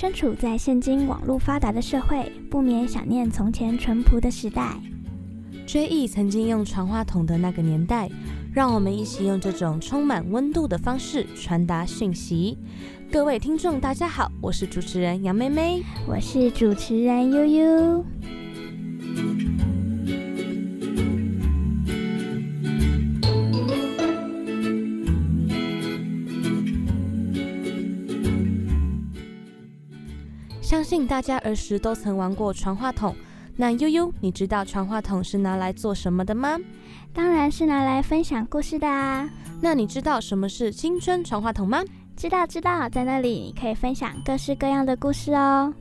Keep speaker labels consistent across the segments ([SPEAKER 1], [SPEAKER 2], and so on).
[SPEAKER 1] 身处在现今网络发达的社会，不免想念从前淳朴的时代。
[SPEAKER 2] 追忆曾经用传话筒的那个年代，让我们一起用这种充满温度的方式传达讯息。各位听众，大家好，我是主持人杨妹妹，
[SPEAKER 1] 我是主持人悠悠。
[SPEAKER 2] 信大家儿时都曾玩过传话筒。那悠悠，你知道传话筒是拿来做什么的吗？
[SPEAKER 1] 当然是拿来分享故事的啊。
[SPEAKER 2] 那你知道什么是青春传话筒吗？
[SPEAKER 1] 知道知道，在那里你可以分享各式各样的故事哦。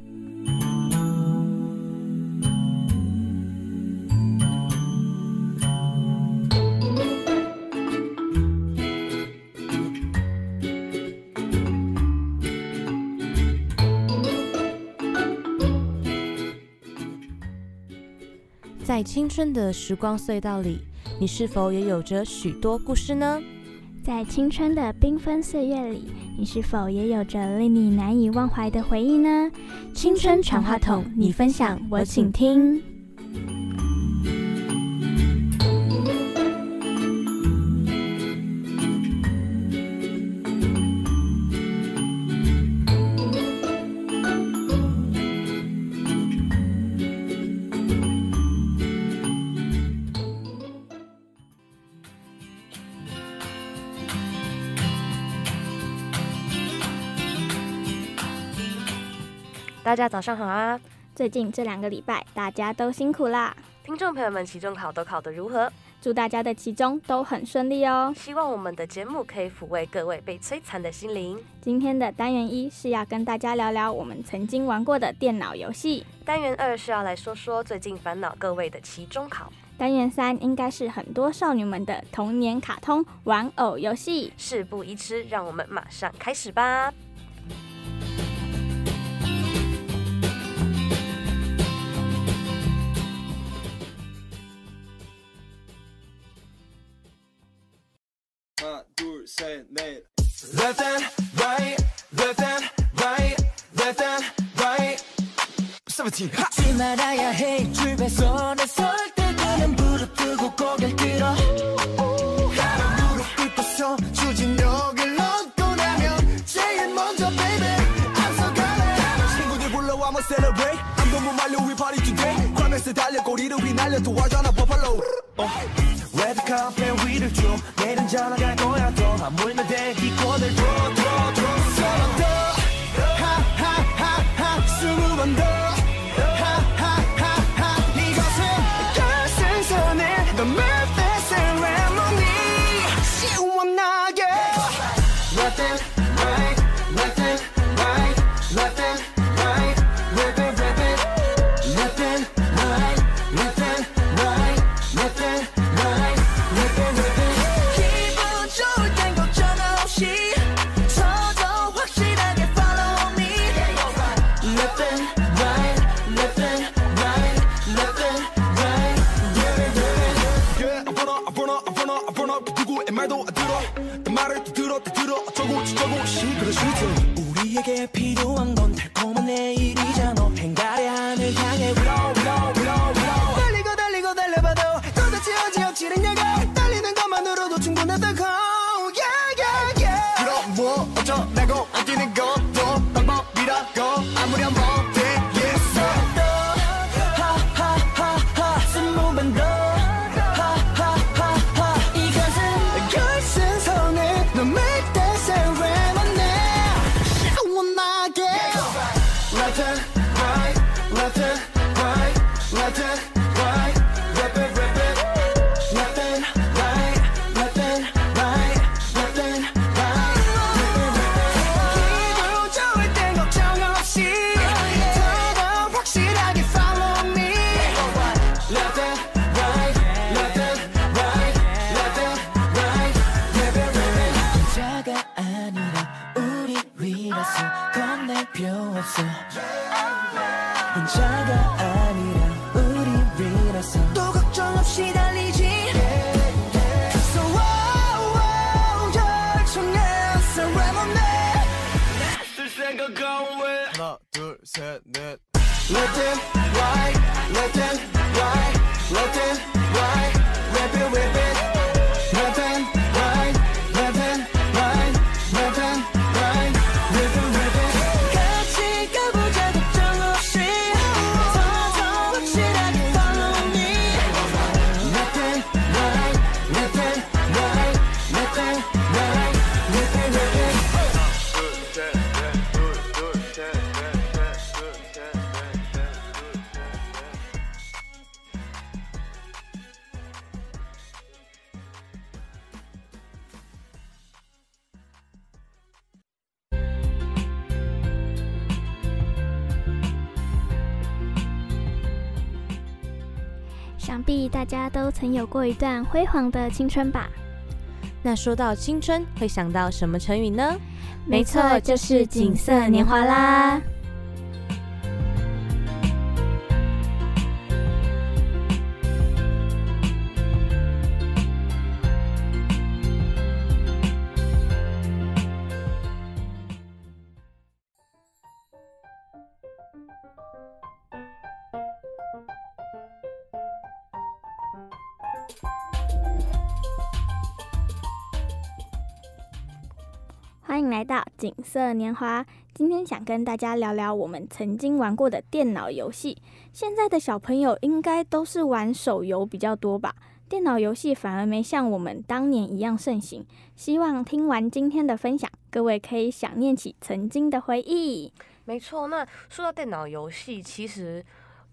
[SPEAKER 2] 在青春的时光隧道里，你是否也有着许多故事呢？
[SPEAKER 1] 在青春的缤纷岁月里，你是否也有着令你难以忘怀的回忆呢？青春传话筒，你分享，我请听。
[SPEAKER 2] 大家早上好啊！
[SPEAKER 1] 最近这两个礼拜，大家都辛苦啦。
[SPEAKER 2] 听众朋友们，期中考都考得如何？
[SPEAKER 1] 祝大家的期中都很顺利哦。
[SPEAKER 2] 希望我们的节目可以抚慰各位被摧残的心灵。
[SPEAKER 1] 今天的单元一是要跟大家聊聊我们曾经玩过的电脑游戏。
[SPEAKER 2] 单元二是要来说说最近烦恼各位的期中考。
[SPEAKER 1] 单元三应该是很多少女们的童年卡通玩偶游戏。
[SPEAKER 2] 事不宜迟，让我们马上开始吧。
[SPEAKER 3] 하나 둘셋넷 Left and right Left and right Left and right 17 잊지 말아야 해 출발선에 설 때는 무릎 뜨고 고개 들어 celebrate 안 보면 말려 we party today 괌에서 달려 꼬리를 휘날려 도와줘 나 버팔로
[SPEAKER 1] 레드카펫 그 위를 쭉 내일은 자나갈 거야 더. 아, 하물며 대기권을 Let them 曾有过一段辉煌的青春吧？
[SPEAKER 2] 那说到青春，会想到什么成语呢？
[SPEAKER 1] 没错，就是锦瑟年华啦。锦瑟年华。今天想跟大家聊聊我们曾经玩过的电脑游戏。现在的小朋友应该都是玩手游比较多吧？电脑游戏反而没像我们当年一样盛行。希望听完今天的分享，各位可以想念起曾经的回忆。
[SPEAKER 4] 没错，那说到电脑游戏，其实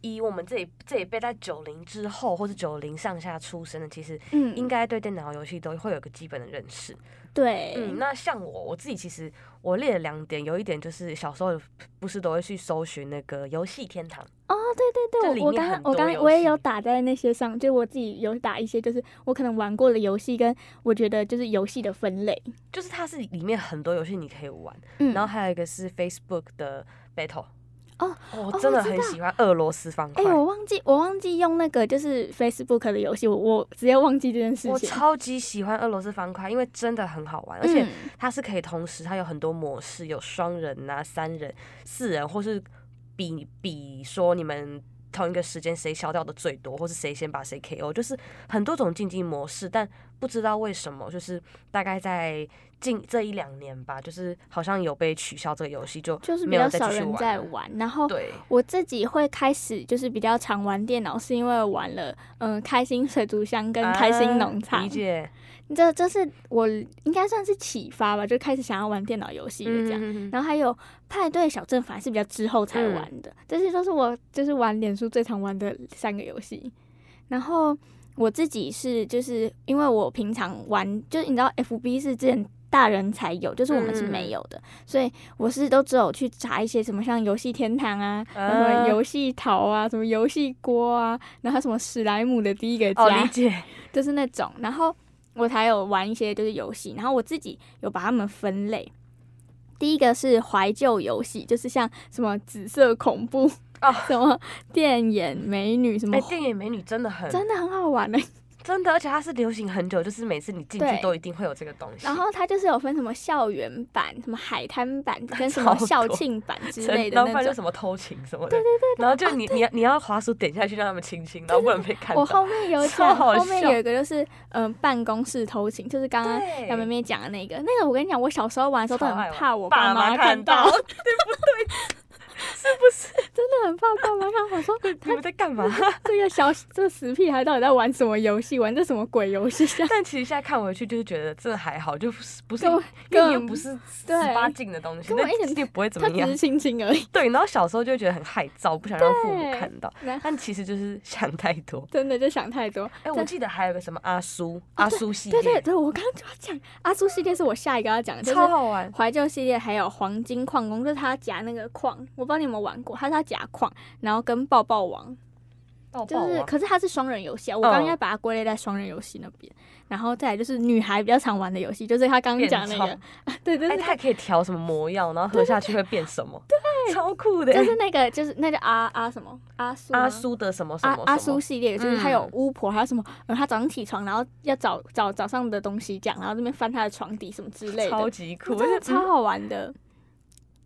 [SPEAKER 4] 以我们这一这一辈在九零之后或是九零上下出生的，其实
[SPEAKER 1] 嗯，
[SPEAKER 4] 应该对电脑游戏都会有个基本的认识。
[SPEAKER 1] 对，
[SPEAKER 4] 嗯，那像我我自己其实我列了两点，有一点就是小时候不是都会去搜寻那个游戏天堂，
[SPEAKER 1] 哦，对对对，我我刚我刚我也有打在那些上，就我自己有打一些，就是我可能玩过的游戏，跟我觉得就是游戏的分类。
[SPEAKER 4] 就是它是里面很多游戏你可以玩，
[SPEAKER 1] 嗯，
[SPEAKER 4] 然后还有一个是 Facebook 的 Battle。
[SPEAKER 1] 哦，
[SPEAKER 4] 我真的很喜欢俄罗斯方
[SPEAKER 1] 哎、
[SPEAKER 4] 块。
[SPEAKER 1] 我忘记我忘记用那个就是 Facebook 的游戏，我我直接忘记这件事情。
[SPEAKER 4] 我超级喜欢俄罗斯方块，因为真的很好玩，而且
[SPEAKER 1] 嗯
[SPEAKER 4] 它是可以同时，它有很多模式，有双人啊、三人、四人，或是比比说你们同一个时间谁消掉的最多，或是谁先把谁 KO，就是很多种竞技模式。但不知道为什么，就是大概在近这一两年吧，就是好像有被取消这个游戏，就
[SPEAKER 1] 就是比
[SPEAKER 4] 没有
[SPEAKER 1] 较少人。在玩，然后
[SPEAKER 4] 对，
[SPEAKER 1] 我自己会开始就是比较常玩电脑，是因为玩了嗯开心水族箱跟开心农
[SPEAKER 4] 啊
[SPEAKER 1] 场，
[SPEAKER 4] 理解，
[SPEAKER 1] 这这是我应该算是启发吧，就开始想要玩电脑游戏的这样。
[SPEAKER 4] 嗯，
[SPEAKER 1] 然后还有派对小镇，反而是比较之后才玩的。这些都是我就是玩脸书最常玩的三个游戏。然后我自己是就是因为我平常玩，就是你知道 FB 是之前大人才有，就是我们是没有的，所以我是都只有去查一些什么像游戏天堂啊，什么游戏桃啊，什么游戏锅啊，然后什么史莱姆的第一个
[SPEAKER 4] 哦，
[SPEAKER 1] 家，
[SPEAKER 4] 理解，
[SPEAKER 1] 就是那种，然后我才有玩一些就是游戏，然后我自己有把它们分类。第一个是怀旧游戏，就是像什么紫色恐怖
[SPEAKER 4] 哦
[SPEAKER 1] 什么电眼美女什么
[SPEAKER 4] 哎，，电眼美女真的很
[SPEAKER 1] 真的很好玩的。
[SPEAKER 4] 真的，而且它是流行很久，就是每次你进去都一定会有这个东西。
[SPEAKER 1] 然后它就是有分什么校园版、什么海滩版 跟什么校庆版之类的
[SPEAKER 4] 然后就
[SPEAKER 1] 那种。
[SPEAKER 4] 什么偷情什么的，对对对，然后就你你要你要滑鼠点下去让他们亲亲，然后不能被看到。
[SPEAKER 1] 我后面有
[SPEAKER 4] 超
[SPEAKER 1] 讲，后面有一个就是嗯、办公室偷情，就是刚刚
[SPEAKER 4] 对
[SPEAKER 1] 杨妹妹讲的那个。那个我跟你讲，我小时候玩的时候都很怕我
[SPEAKER 4] 爸
[SPEAKER 1] 妈
[SPEAKER 4] 看
[SPEAKER 1] 到，
[SPEAKER 4] 到，对不对？是不是？
[SPEAKER 1] 真的很怕爸妈看。我 说
[SPEAKER 4] 你们在干嘛？
[SPEAKER 1] 这个小这个死屁孩到底在玩什么游戏？玩这什么鬼游戏？
[SPEAKER 4] 但其实现在看回去，就是觉得这还好，就不是不是，
[SPEAKER 1] 根本
[SPEAKER 4] 不是十
[SPEAKER 1] 对
[SPEAKER 4] 八禁的东西，
[SPEAKER 1] 那一点
[SPEAKER 4] 不会怎么样
[SPEAKER 1] 他只是。亲亲而已。
[SPEAKER 4] 对，然后小时候就觉得很害臊，不想让父母看到，但其实就是想太多。
[SPEAKER 1] 真的就想太多。
[SPEAKER 4] 哎，我记得还有个什么阿叔，阿叔系列，
[SPEAKER 1] 对对对，我刚刚就要讲阿叔系列是我下一个要讲的，就是
[SPEAKER 4] 超好玩。
[SPEAKER 1] 怀旧系列，还有黄金矿工，就是他夹那个矿，我不知道你有没有玩过，它是他夹矿，然后跟抱抱王，就是可是它是双人游戏啊，我刚应该把它归类在双人游戏那边。然后再来就是女孩比较常玩的游戏，就是他刚刚
[SPEAKER 4] 变
[SPEAKER 1] 讲那个
[SPEAKER 4] 装，
[SPEAKER 1] 对对
[SPEAKER 4] 哎，
[SPEAKER 1] 对
[SPEAKER 4] 它还可以调什么魔药，然后喝下去会变什么？对，超酷的。
[SPEAKER 1] 就是那个就是那个阿阿什么？阿苏吗？
[SPEAKER 4] 阿苏的什么什
[SPEAKER 1] 阿阿苏系列，就是他有
[SPEAKER 4] 嗯
[SPEAKER 1] 巫婆，还有什么，然后，他早上起床，然后要找找早上的东西这样，然后这边翻他的床底什么之类的，
[SPEAKER 4] 超级酷，
[SPEAKER 1] 真的超好玩的。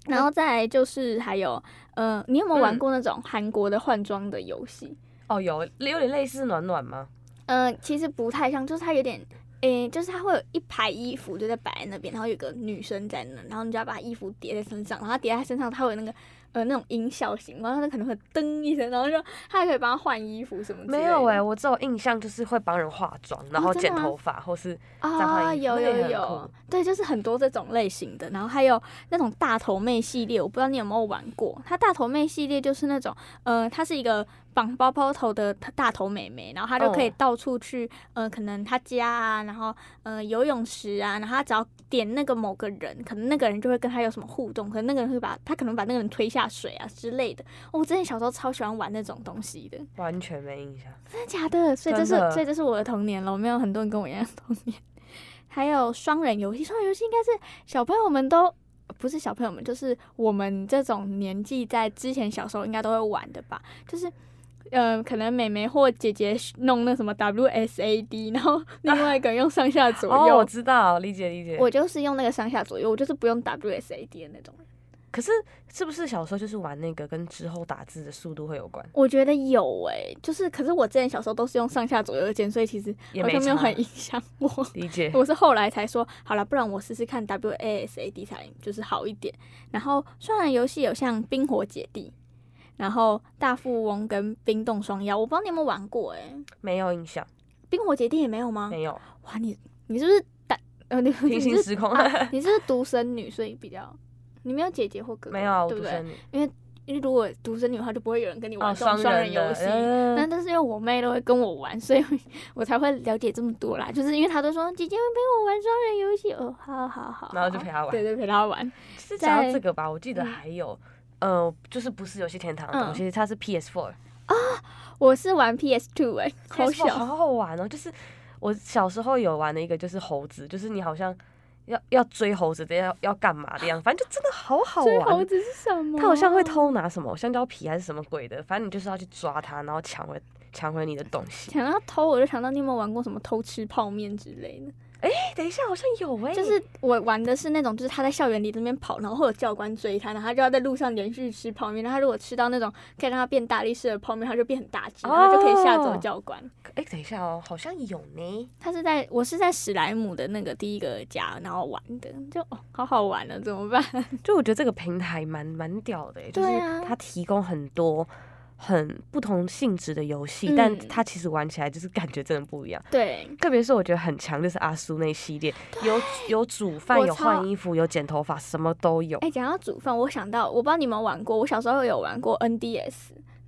[SPEAKER 1] 然后再来就是还有呃，你有没有玩
[SPEAKER 4] 嗯
[SPEAKER 1] 过那种韩国的换装的游戏？
[SPEAKER 4] 哦，有有点类似暖暖吗？
[SPEAKER 1] 呃，其实不太像，就是它有点，诶、就是它会有一排衣服就在摆在那边，然后有个女生在那，然后你就要把衣服叠在身上，然后它叠在身上，它会有那个呃那种音效型，然后它可能会噔一声，然后就他还可以帮他换衣服什么之类的。
[SPEAKER 4] 没有哎、我只有印象就是会帮人化妆，然后剪头发，或是
[SPEAKER 1] 啊，有有有，对，就是很多这种类型的，然后还有那种大头妹系列，我不知道你有没有玩过。它大头妹系列就是那种，呃，它是一个绑包包头的大头妹妹，然后她就可以
[SPEAKER 4] 哦
[SPEAKER 1] 到处去，呃，可能她家啊，然后呃游泳池啊，然后她只要点那个某个人，可能那个人就会跟她有什么互动，可能那个人会把她可能把那个人推下水啊之类的。哦我之前小时候超喜欢玩那种东西的。
[SPEAKER 4] 完全没印象。
[SPEAKER 1] 真的假的？所以这是所以这是我的童年了，我没有很多人跟我一样的童年。还有双人游戏，双人游戏应该是小朋友们都不是小朋友们，就是我们这种年纪在之前小时候应该都会玩的吧？就是。呃，可能妹妹或姐姐弄那什么 WSAD，然后另外一个人用上下左右
[SPEAKER 4] 哦，
[SPEAKER 1] 右。
[SPEAKER 4] 我知道，理解理解。
[SPEAKER 1] 我就是用那个上下左右，我就是不用 WSAD 的那种人。
[SPEAKER 4] 可是是不是小时候就是玩那个跟之后打字的速度会有关？
[SPEAKER 1] 我觉得有诶、就是可是我之前小时候都是用上下左右键，所以其实好像没有很影响我。
[SPEAKER 4] 理解。
[SPEAKER 1] 我是后来才说，好了，不然我试试看 WASAD 才就是好一点。然后虽然游戏有像冰火姐弟，然后大富翁跟冰冻双妖，我不知道你有没有玩过哎、
[SPEAKER 4] 没有印象，
[SPEAKER 1] 冰火姐弟也没有吗？
[SPEAKER 4] 没有
[SPEAKER 1] 哇，你你是不是单呃你
[SPEAKER 4] 平
[SPEAKER 1] 你是
[SPEAKER 4] 行时空，
[SPEAKER 1] 啊你是不是独生女，所以比较你没有姐姐或哥哥，
[SPEAKER 4] 没有
[SPEAKER 1] 对不对？
[SPEAKER 4] 独生女
[SPEAKER 1] 因为如果独生女的话，就不会有人跟你玩
[SPEAKER 4] 哦，
[SPEAKER 1] 这种双人游戏。
[SPEAKER 4] 嗯
[SPEAKER 1] 那但是因为我妹都会跟我玩，所以我才会了解这么多啦。就是因为她都说姐姐会陪我玩双人游戏，哦，好好好，
[SPEAKER 4] 然后就陪她玩
[SPEAKER 1] 对对，陪她玩。
[SPEAKER 4] 是讲到
[SPEAKER 1] 在
[SPEAKER 4] 这个吧，我记得
[SPEAKER 1] 嗯
[SPEAKER 4] 还有，呃，就是不是游戏天堂的东西，它是 PS Four 啊。
[SPEAKER 1] 我是玩 PS Two 哎、好
[SPEAKER 4] PS4
[SPEAKER 1] 小，
[SPEAKER 4] 好好玩哦！就是我小时候有玩的一个，就是猴子，就是你好像要要追猴子的，要要干嘛的样子，反正就真的好好玩。
[SPEAKER 1] 追猴子是什么？
[SPEAKER 4] 它好像会偷拿什么香蕉皮还是什么鬼的，反正你就是要去抓它，然后抢回抢回你的东西。
[SPEAKER 1] 想到偷，我就想到你有没有玩过什么偷吃泡面之类的？
[SPEAKER 4] 哎、等一下，好像有哎、
[SPEAKER 1] 就是我玩的是那种，就是他在校园里这边跑，然后会有教官追他，然后他就要在路上连续吃泡面。然后他如果吃到那种可以让他变大力士的泡面，他就变很大只，然后就可以吓走
[SPEAKER 4] 哦
[SPEAKER 1] 教官。
[SPEAKER 4] 哎、等一下哦，好像有呢。
[SPEAKER 1] 他是在我是在史莱姆的那个第一个家，然后玩的，就哦好好玩了，怎么办？
[SPEAKER 4] 就我觉得这个平台蛮蛮屌的、欸，就是
[SPEAKER 1] 对啊
[SPEAKER 4] 它提供很多很不同性质的游戏，
[SPEAKER 1] 嗯
[SPEAKER 4] 但它其实玩起来就是感觉真的不一样。
[SPEAKER 1] 对，
[SPEAKER 4] 特别是我觉得很强，就是阿苏那系列，有有煮饭，有换衣服，有剪头发，什么都有。
[SPEAKER 1] 哎、讲到煮饭，我想到我不知道你们玩过，我小时候有玩过 NDS，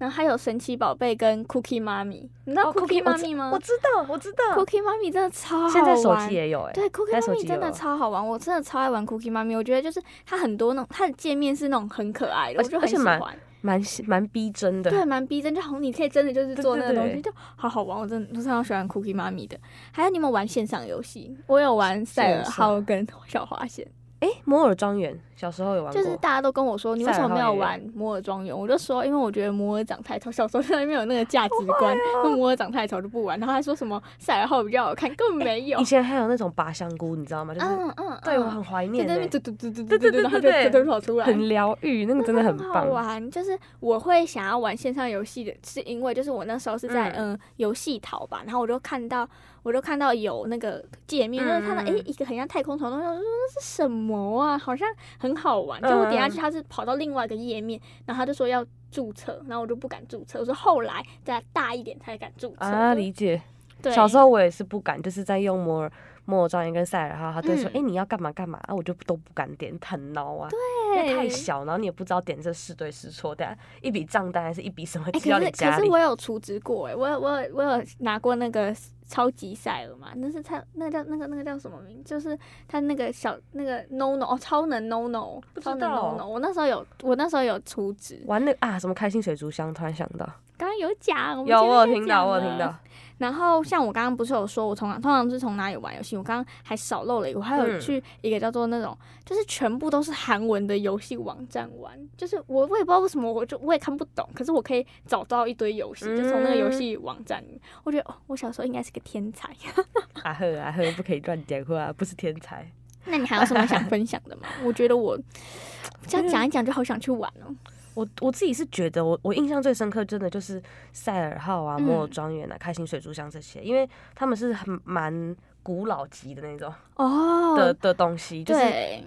[SPEAKER 1] 然后还有神奇宝贝跟 Cookie 妈咪，你知道
[SPEAKER 4] 哦
[SPEAKER 1] Cookie
[SPEAKER 4] 我
[SPEAKER 1] 妈咪吗
[SPEAKER 4] 知我知道，我知道。
[SPEAKER 1] ？Cookie 妈咪真的超好玩，
[SPEAKER 4] 现在手机也有哎、
[SPEAKER 1] 对，Cookie 妈咪真的超好玩，我真的超爱玩 Cookie 妈咪。我觉得就是它很多那种它的界面是那种很可爱的，
[SPEAKER 4] 而
[SPEAKER 1] 我就很喜欢。
[SPEAKER 4] 蛮蛮逼真的。
[SPEAKER 1] 对，蛮逼真，就好像你可以真的就是做那个东西，就好好玩。我真的我非常喜欢 Cookie 妈咪的。还有你们玩线上游戏？我有玩赛尔号跟小花仙，
[SPEAKER 4] 哎、摩尔庄园小时候有玩过，
[SPEAKER 1] 就是大家都跟我说你为什么没有玩摩尔庄园？我就说因为我觉得摩尔长太丑，小时候在那边有那个价值观，那摩尔长太丑就不玩。然后还说什么赛尔号比较好看，根本没有
[SPEAKER 4] 以。前还有那种拔香菇，你知道吗？就是、
[SPEAKER 1] 嗯嗯，
[SPEAKER 4] 对我
[SPEAKER 1] 嗯
[SPEAKER 4] 很怀念、欸
[SPEAKER 1] 在那边，嘟嘟嘟嘟嘟嘟，然后就
[SPEAKER 4] 对对对
[SPEAKER 1] 就就跑出来，
[SPEAKER 4] 很疗愈，那个真的很
[SPEAKER 1] 好
[SPEAKER 4] 棒。
[SPEAKER 1] 玩。就是我会想要玩线上游戏的，是因为就是我那时候是在
[SPEAKER 4] 嗯
[SPEAKER 1] 嗯游戏淘吧，然后我就看到我就看到有那个界面，就是看到
[SPEAKER 4] 嗯
[SPEAKER 1] 诶一个很像太空船的东西，我说那是什么啊？好像很好玩。就我点下去，
[SPEAKER 4] 嗯
[SPEAKER 1] 它是跑到另外一个页面，然后他就说要注册，然后我就不敢注册。我说后来再大一点才敢注册
[SPEAKER 4] 啊，理解。
[SPEAKER 1] 对，
[SPEAKER 4] 小时候我也是不敢，就是在用摩尔摩尔庄园跟塞尔号，他都会说，
[SPEAKER 1] 嗯
[SPEAKER 4] 哎、你要干嘛干嘛啊，我就都不敢点，很孬啊，因为太小，然后你也不知道点这是对是错，等下一笔账单还是一笔什么
[SPEAKER 1] 哎、
[SPEAKER 4] 寄到
[SPEAKER 1] 可是可
[SPEAKER 4] 你家里
[SPEAKER 1] 是我，有储值过哎、我有我有我有拿过那个超级赛尔嘛，那是他那个叫那个那个叫什么名？就是他那个小那个 no no 哦，超能 no no，
[SPEAKER 4] 不知
[SPEAKER 1] 超能
[SPEAKER 4] 道
[SPEAKER 1] no no。我那时候有我那时候有储值，
[SPEAKER 4] 玩那个啊什么开心水族箱，突然想到，
[SPEAKER 1] 刚刚有讲，我
[SPEAKER 4] 有我有听到，我有听到。，
[SPEAKER 1] 然后像我刚刚不是有说，我从通常是从哪里玩游戏？我刚刚还少漏了一个，我还有
[SPEAKER 4] 嗯
[SPEAKER 1] 去一个叫做那种，就是全部都是韩文的游戏网站玩。就是我我也不知道为什么，我就我也看不懂，可是我可以找到一堆游戏，就从那个游戏网站里面。我觉得哦，我小时候应该是个天才。
[SPEAKER 4] 啊呵啊呵，不可以乱讲话，不是天才。
[SPEAKER 1] 那你还有什么想分享的吗？我觉得我 这样讲一讲就好想去玩哦。
[SPEAKER 4] 我我自己是觉得我我印象最深刻，真的就是塞尔号啊、
[SPEAKER 1] 嗯
[SPEAKER 4] 摩尔庄园啊、开心水族箱这些，因为他们是很蛮古老级的那种
[SPEAKER 1] 哦，
[SPEAKER 4] 的的东西，就是，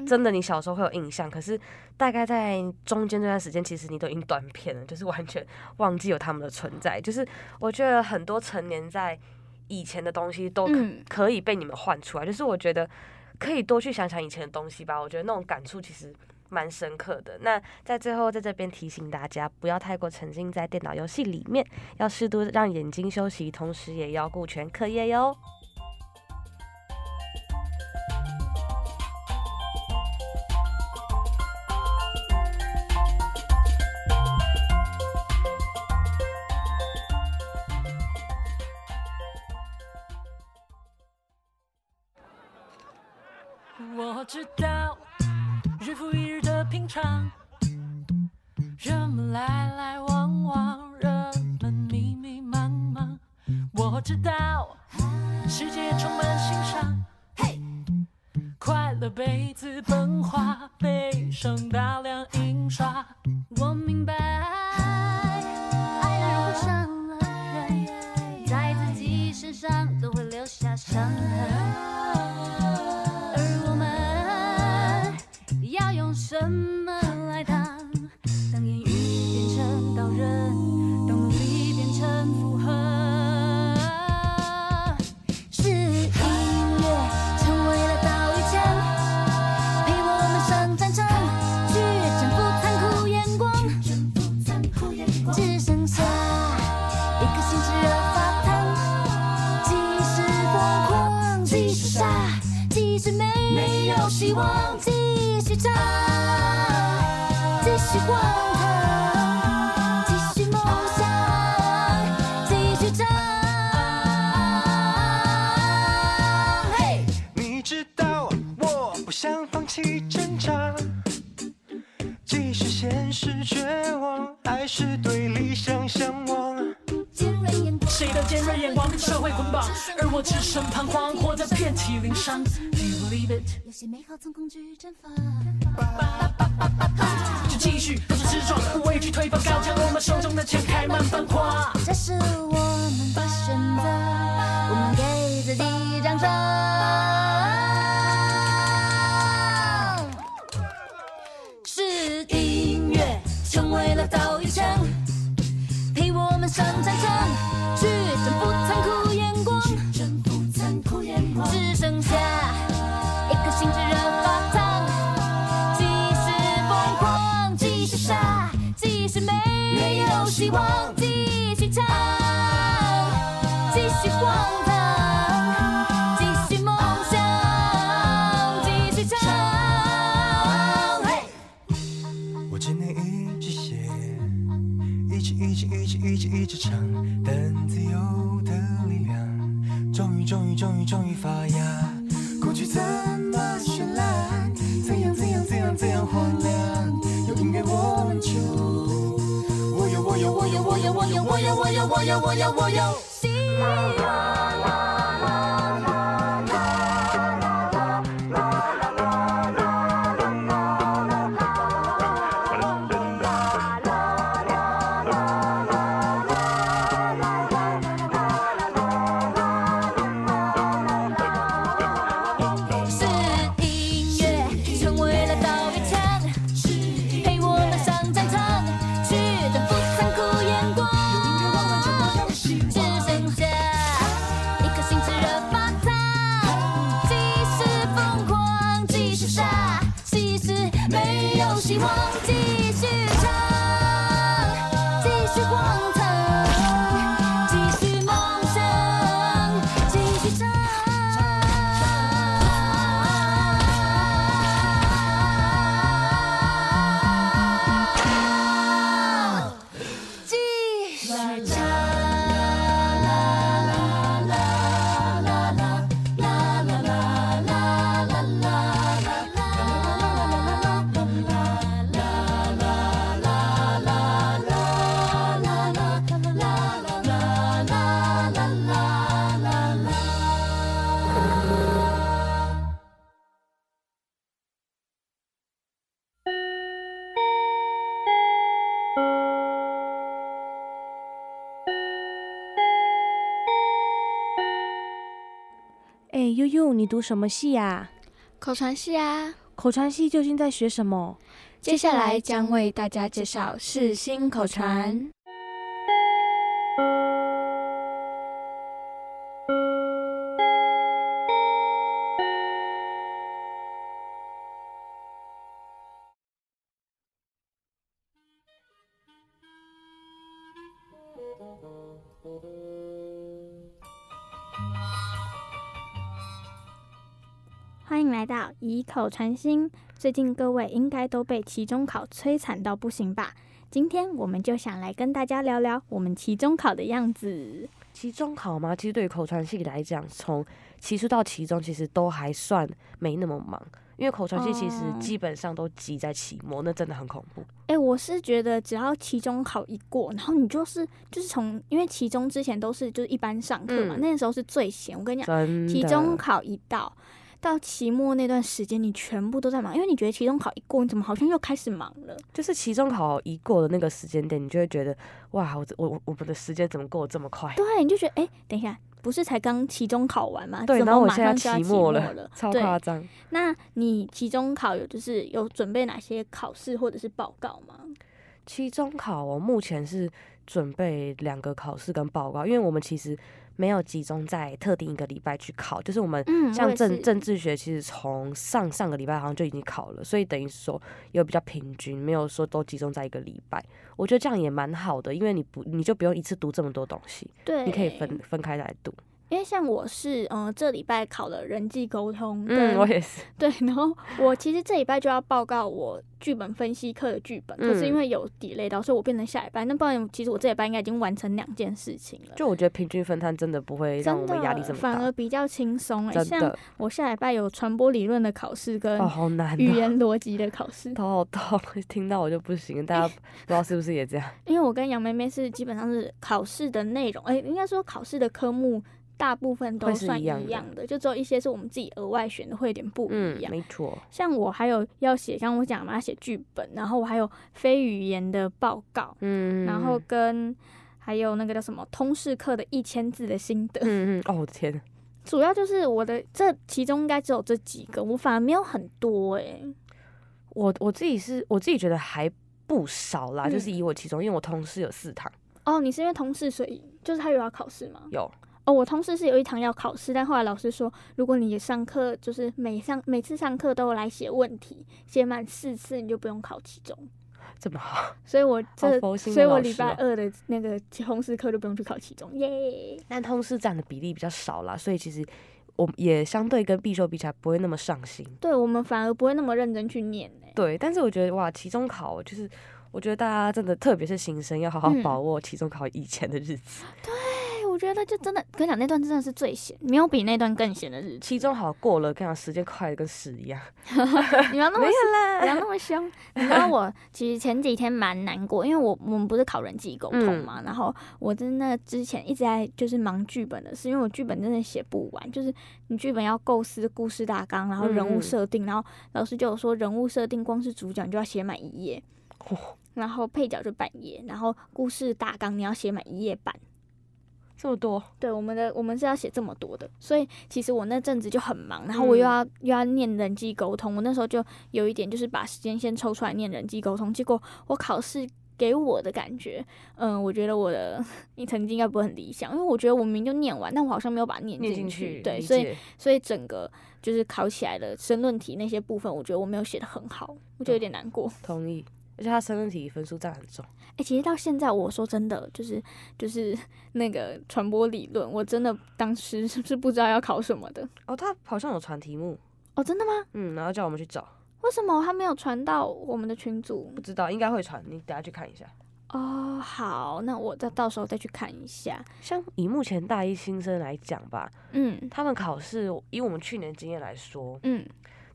[SPEAKER 4] 真的你小时候会有印象，可是大概在中间这段时间，其实你都已经断片了，就是完全忘记有他们的存在。就是我觉得很多成年在以前的东西都可
[SPEAKER 1] 嗯
[SPEAKER 4] 可以被你们换出来，就是我觉得可以多去想想以前的东西吧。我觉得那种感触其实蛮深刻的。那在最后在这边提醒大家，不要太过沉浸在电脑游戏里面，要适度让眼睛休息，同时也要顾全课业哟。
[SPEAKER 3] 我知道日复一日平常，人们来来往往，人们迷迷茫茫。我知道世界充满欣赏，嘿，快乐被资本化，悲伤大量印刷。我明白，爱的路上了人，在自己身上都会留下伤痕。希望，继续唱，继续荒唐，继续梦想，继续唱。嘿。
[SPEAKER 2] 你知道我不想放弃挣扎，即使现实绝望，还是对理想向往。
[SPEAKER 3] 谁的尖锐眼光被社会捆绑，而我只剩彷徨，活得遍体鳞伤。Do you believe it？
[SPEAKER 5] 美好从恐惧绽放。
[SPEAKER 3] 就继续不是直撞，不畏惧推翻高墙，我们手中的枪开满繁花。
[SPEAKER 5] 这是我们的选择，我们给自己掌声。是音乐成为了刀与枪，陪我们上战场，望，继续唱，继续荒唐，继续梦想，继续唱。嘿。
[SPEAKER 2] 我只能一直写，一直一直一直一直一直唱，等自由的力量，终于终于终于终于发芽。过去怎我有希望。你读什么系呀、
[SPEAKER 1] 口传系啊，
[SPEAKER 2] 口传系究竟在学什么？
[SPEAKER 1] 接下来将为大家介绍世新口传。以口传心。最近各位应该都被期中考摧残到不行吧？今天我们就想来跟大家聊聊我们期中考的样子。
[SPEAKER 4] 期中考吗？其实对于口传系来讲，从期初到期中，其实都还算没那么忙，因为口传系其实
[SPEAKER 1] 哦
[SPEAKER 4] 基本上都挤在期末，那真的很恐怖。
[SPEAKER 1] 哎、我是觉得只要期中考一过，然后你就是就是从因为期中之前都是就是一般上课嘛，
[SPEAKER 4] 嗯
[SPEAKER 1] 那时候是最闲。我跟你讲，期中考一到。到期末那段时间，你全部都在忙，因为你觉得期中考一过，你怎么好像又开始忙了？
[SPEAKER 4] 就是期中考一过的那个时间点，你就会觉得哇，我我我我们的时间怎么过得这么快？
[SPEAKER 1] 对，你就觉得哎、等一下，不是才刚期中考完吗？
[SPEAKER 4] 对然后我现在
[SPEAKER 1] 上期
[SPEAKER 4] 期末
[SPEAKER 1] 了
[SPEAKER 4] 了，超夸张。
[SPEAKER 1] 那你期中考有就是有准备哪些考试或者是报告吗？
[SPEAKER 4] 期中考我目前是准备两个考试跟报告，因为我们其实没有集中在特定一个礼拜去考，就是我们像政政治学其实从上上个礼拜好像就已经考了，所以等于说有比较平均，没有说都集中在一个礼拜。我觉得这样也蛮好的，因为你不你就不用一次读这么多东西，
[SPEAKER 1] 对，
[SPEAKER 4] 你可以分分开来读。
[SPEAKER 1] 因为像我是，嗯、这礼拜考了人际沟通，
[SPEAKER 4] 嗯，我也是。
[SPEAKER 1] 对，然后我其实这礼拜就要报告我剧本分析课的剧本，可是因
[SPEAKER 4] 嗯
[SPEAKER 1] 为有 delay 到，所以我变成下礼拜。那不然其实我这礼拜应该已经完成两件事情了，
[SPEAKER 4] 就我觉得平均分摊真的不会让
[SPEAKER 1] 真
[SPEAKER 4] 我们压力
[SPEAKER 1] 的
[SPEAKER 4] 这么大，
[SPEAKER 1] 反而比较轻松哎。像我下礼拜有传播理论的考试跟
[SPEAKER 4] 哦，好难、
[SPEAKER 1] 语
[SPEAKER 4] 哦，
[SPEAKER 1] 言逻辑的考试，
[SPEAKER 4] 头好痛，听到我就不行。大家不知道是不是也这样？
[SPEAKER 1] 因为我跟杨妹妹是基本上是考试的内容，哎、应该说考试的科目大部分都算一
[SPEAKER 4] 一样的。
[SPEAKER 1] 就只有一些是我们自己额外选的，会有点不
[SPEAKER 4] 嗯
[SPEAKER 1] 一，样。
[SPEAKER 4] 没错。
[SPEAKER 1] 像我还有要写，刚刚我讲嘛，写剧本，然后我还有非语言的报告，
[SPEAKER 4] 嗯，
[SPEAKER 1] 然后跟还有那个叫什么通识课的一千字的心得，
[SPEAKER 4] 嗯嗯，哦，我的天，
[SPEAKER 1] 主要就是我的这其中应该只有这几个，我反而没有很多哎、
[SPEAKER 4] 我我自己是我自己觉得还不少啦，就是
[SPEAKER 1] 嗯
[SPEAKER 4] 以我其中，因为我同事有四堂，
[SPEAKER 1] 哦，你是因为同事所以就是他有要考试吗？
[SPEAKER 4] 有
[SPEAKER 1] 哦，我同事是有一堂要考试，但后来老师说，如果你上课就是每上每次上课都有来写问题，写满四次你就不用考期中。
[SPEAKER 4] 这么好，
[SPEAKER 1] 所以我这，所以我礼拜二的那个通识课就不用去考期中，耶！
[SPEAKER 4] 但通识占的比例比较少啦，所以其实我也相对跟必修比起来不会那么上心。
[SPEAKER 1] 对我们反而不会那么认真去念呢、
[SPEAKER 4] 对，但是我觉得哇，期中考就是。我觉得大家真的，特别是新生，要好好
[SPEAKER 1] 嗯
[SPEAKER 4] 把握期中考以前的日子。
[SPEAKER 1] 哎，我觉得就真的跟你讲，那段真的是最闲，没有比那段更闲的日子。
[SPEAKER 4] 期中好过了，跟你讲时间快的跟屎一样。
[SPEAKER 1] 你要那么
[SPEAKER 4] 没有
[SPEAKER 1] 不要那么凶。你知道我 其实前几天蛮难过，因为我我们不是考人际沟通
[SPEAKER 4] 嗯
[SPEAKER 1] 嘛，然后我真的之前一直在就是忙剧本的事，因为我剧本真的写不完，就是你剧本要构思故事大纲，然后人物
[SPEAKER 4] 嗯
[SPEAKER 1] 设定，然后老师就有说人物设定光是主角你就要写满一页。然后配角就半页，然后故事大纲你要写满一页半。
[SPEAKER 4] 这么多，
[SPEAKER 1] 对，我们的我们是要写这么多的，所以其实我那阵子就很忙，然后我又要、又要念人际沟通，我那时候就有一点就是把时间先抽出来念人际沟通，结果我考试给我的感觉，嗯，我觉得我的你成绩应该不会很理想，因为我觉得我明明就念完，但我好像没有把它念进
[SPEAKER 4] 去，
[SPEAKER 1] 对，所以所以整个就是考起来的申论题那些部分，我觉得我没有写的很好，我就有点难过。
[SPEAKER 4] 同意。而且他申论题分数占很重，
[SPEAKER 1] 哎、其实到现在，我说真的，就是就是 那个传播理论，我真的当时是不是不知道要考什么的？
[SPEAKER 4] 哦，他好像有传题目，
[SPEAKER 1] 哦，真的吗？
[SPEAKER 4] 嗯，然后叫我们去找，
[SPEAKER 1] 为什么他没有传到我们的群组
[SPEAKER 4] 不？知道应该会传，你等下去看一下。
[SPEAKER 1] 哦，好，那我再到时候再去看一下。
[SPEAKER 4] 像以目前大一新生来讲吧，
[SPEAKER 1] 嗯
[SPEAKER 4] 他们考试以我们去年经验来说，
[SPEAKER 1] 嗯，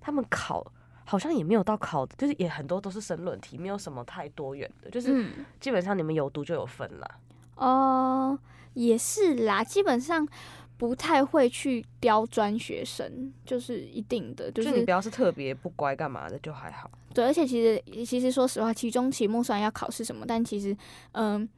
[SPEAKER 4] 他们考好像也没有到考，就是也很多都是申论题，没有什么太多元的，就是
[SPEAKER 1] 嗯
[SPEAKER 4] 基本上你们有读就有分了。
[SPEAKER 1] 哦，也是啦，基本上不太会去刁钻学生，就是一定的，就
[SPEAKER 4] 就是你不要是特别不乖干嘛的就还好。
[SPEAKER 1] 对，而且其实其实说实话，期中、期末虽然要考试什么，但其实嗯，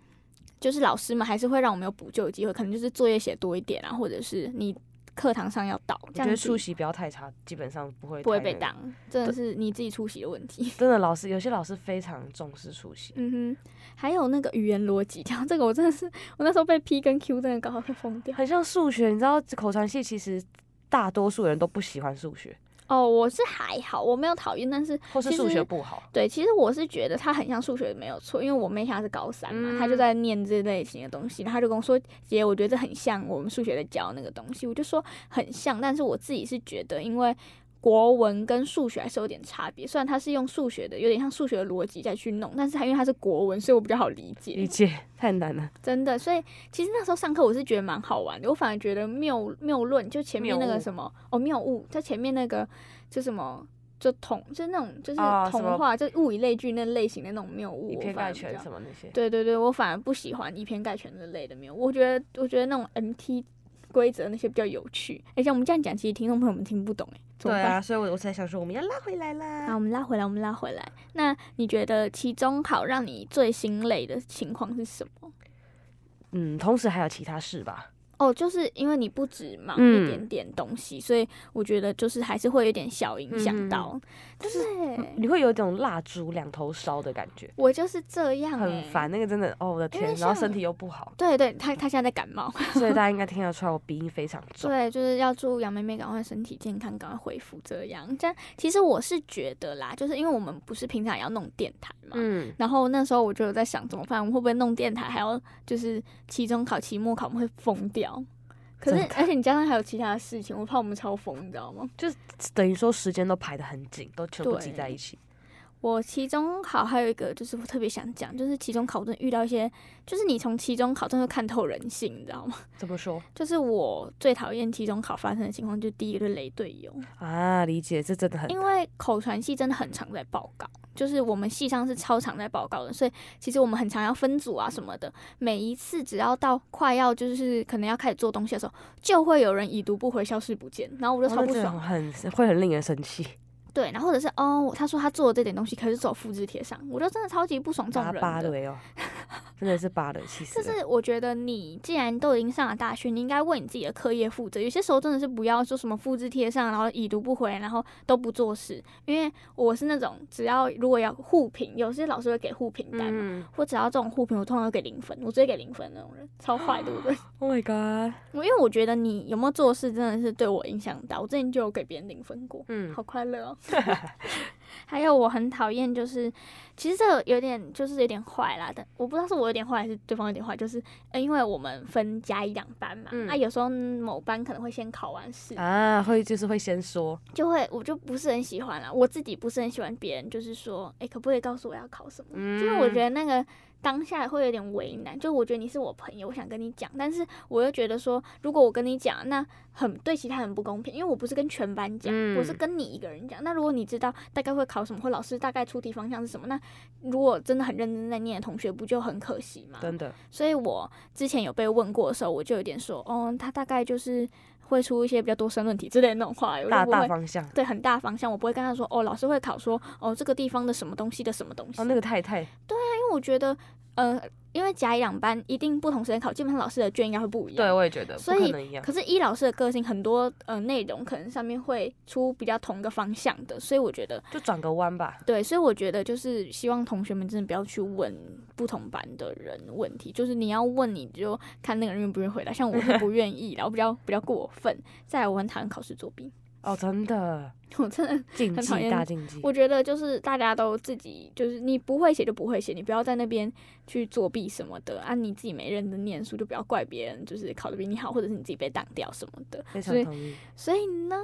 [SPEAKER 1] 就是老师们还是会让我们有补救的机会，可能就是作业写多一点啊，或者是你课堂上要到，
[SPEAKER 4] 我觉得出席不要太差，基本上不会
[SPEAKER 1] 不会。被当，真的是你自己出席的问题。
[SPEAKER 4] 真的，老师有些老师非常重视出席。
[SPEAKER 1] 嗯哼，还有那个语言逻辑，讲这个我真的是，我那时候被 P 跟 Q 真的搞到快疯掉。
[SPEAKER 4] 很像数学，你知道口传系其实大多数人都不喜欢数学，
[SPEAKER 1] 哦，我是还好，我没有讨厌，但是
[SPEAKER 4] 或是数学不好。
[SPEAKER 1] 对，其实我是觉得他很像数学没有错，因为我妹现在是高三嘛，她就
[SPEAKER 4] 嗯
[SPEAKER 1] 在念这类型的东西，然后她就跟我说：“姐，我觉得这很像我们数学在教那个东西。”我就说很像，但是我自己是觉得，因为国文跟数学还是有点差别，虽然它是用数学的，有点像数学的逻辑再去弄，但是它因为它是国文，所以我比较好理解。
[SPEAKER 4] 理解太难了，
[SPEAKER 1] 真的，所以其实那时候上课我是觉得蛮好玩的，我反而觉得谬谬论就前面那个什么哦谬误，在前面那个就什么就童就是那种就是童话、就物以类聚那类型的那种谬误，我
[SPEAKER 4] 以偏概全什么那些。
[SPEAKER 1] 对对对，我反而不喜欢以偏概全这类的谬误，我觉得我觉得那种 MT 规则那些比较有趣，而且我们这样讲，其实听众朋友们听不懂哎？
[SPEAKER 4] 对啊，所以我我才想说我们要拉回来啦。
[SPEAKER 1] 好，我们拉回来，我们拉回来。那你觉得期中考让你最心累的情况是什么？
[SPEAKER 4] 嗯，同时还有其他事吧。
[SPEAKER 1] 哦，就是因为你不止忙一
[SPEAKER 4] 嗯
[SPEAKER 1] 点点东西，所以我觉得就是还是会有点小影响到。对，
[SPEAKER 4] 你会有一种蜡烛两头烧的感觉，
[SPEAKER 1] 我就是这样、欸，
[SPEAKER 4] 很烦。那个真的，哦，我的天，然后身体又不好，
[SPEAKER 1] 对对，他他现在在感冒，
[SPEAKER 4] 所以大家应该听得出来我鼻音非常重。
[SPEAKER 1] 对，就是要祝杨妹妹赶快身体健康，赶快恢复。这样，这样其实我是觉得啦，就是因为我们不是平常也要弄电台嘛，
[SPEAKER 4] 嗯，
[SPEAKER 1] 然后那时候我就有在想怎么办，我们会不会弄电台，还要就是期中考、期末考，我们会疯掉。可是而且你加上还有其他的事情，我怕我们超疯，你知道吗？
[SPEAKER 4] 就等于说时间都排的很紧，都全部挤在一起。
[SPEAKER 1] 我期中考还有一个就是我特别想讲，就是期中考真的遇到一些，就是你从期中考真的会看透人性，你知道吗？
[SPEAKER 4] 怎么说
[SPEAKER 1] 就是我最讨厌期中考发生的情况，就第一个就雷队友，
[SPEAKER 4] 啊？理解，这真的很
[SPEAKER 1] 因为口传系真的很常在报告，就是我们系上是超常在报告的，所以其实我们很常要分组啊什么的。每一次只要到快要就是可能要开始做东西的时候，就会有人已读不回、消失不见，然后我就超不爽。
[SPEAKER 4] 种很会很令人生气，
[SPEAKER 1] 对，然后或者是哦，他说他做的这点东西，可是只有复制贴上，我就真的超级不爽这种
[SPEAKER 4] 拔
[SPEAKER 1] 人
[SPEAKER 4] 真的是八的，其实
[SPEAKER 1] 就。是我觉得你既然都已经上了大学，你应该为你自己的课业负责。有些时候真的是不要说什么复制贴上，然后已读不回，然后都不做事。因为我是那种只要如果要互评，有些老师会给互评单嘛，
[SPEAKER 4] 嗯
[SPEAKER 1] 或只要这种互评，我通常都给零分，我直接给零分那种人，超坏，对不对？
[SPEAKER 4] Oh my god，
[SPEAKER 1] 我因为我觉得你有没有做事真的是对我影响大，我之前就有给别人零分过。
[SPEAKER 4] 嗯
[SPEAKER 1] 好快乐哦！还有我很讨厌，就是其实这个有点就是有点坏啦，但我不知道是我有点坏还是对方有点坏，就是呃，因为我们分加一两班嘛，
[SPEAKER 4] 嗯
[SPEAKER 1] 啊，有时候某班可能会先考完试，
[SPEAKER 4] 啊，会就是会先说，
[SPEAKER 1] 就会我就不是很喜欢啦，我自己不是很喜欢别人就是说，哎、可不可以告诉我要考什么？
[SPEAKER 4] 嗯
[SPEAKER 1] 因为我觉得那个当下会有点为难，就我觉得你是我朋友，我想跟你讲，但是我又觉得说，如果我跟你讲，那很对其他人不公平，因为我不是跟全班讲，
[SPEAKER 4] 嗯
[SPEAKER 1] 我是跟你一个人讲。那如果你知道大概会考什么，或老师大概出题方向是什么，那如果真的很认真在念的同学，不就很可惜吗？
[SPEAKER 4] 真的，
[SPEAKER 1] 所以我之前有被问过的时候，我就有点说，哦，他大概就是会出一些比较多申论题之类的那种话，我就
[SPEAKER 4] 大
[SPEAKER 1] 不会。
[SPEAKER 4] 大方向。
[SPEAKER 1] 对，很大方向，我不会跟他说哦，老师会考说哦这个地方的什么东西的什么东西，
[SPEAKER 4] 哦，那个太太，对啊
[SPEAKER 1] 因为我觉得呃，因为甲乙两班一定不同时间考，基本上老师的卷应该会不一样。
[SPEAKER 4] 对我也觉得
[SPEAKER 1] 所以
[SPEAKER 4] 可
[SPEAKER 1] 是一老师的个性很多呃内容可能上面会出比较同一个方向的，所以我觉得
[SPEAKER 4] 就转个弯吧。
[SPEAKER 1] 对，所以我觉得就是希望同学们真的不要去问不同班的人问题，就是你要问你就看那个人愿不愿意回答，像我是不 愿意然后比较比较过分。再来，我很讨厌考试作弊，
[SPEAKER 4] 哦，真的
[SPEAKER 1] 我真的
[SPEAKER 4] 禁忌
[SPEAKER 1] 很讨厌
[SPEAKER 4] 大禁忌。
[SPEAKER 1] 我觉得就是大家都自己，就是你不会写就不会写，你不要在那边去作弊什么的啊！你自己没认真念书，就不要怪别人，就是考的比你好，或者是你自己被挡掉什么的。
[SPEAKER 4] 非
[SPEAKER 1] 所以。所以呢，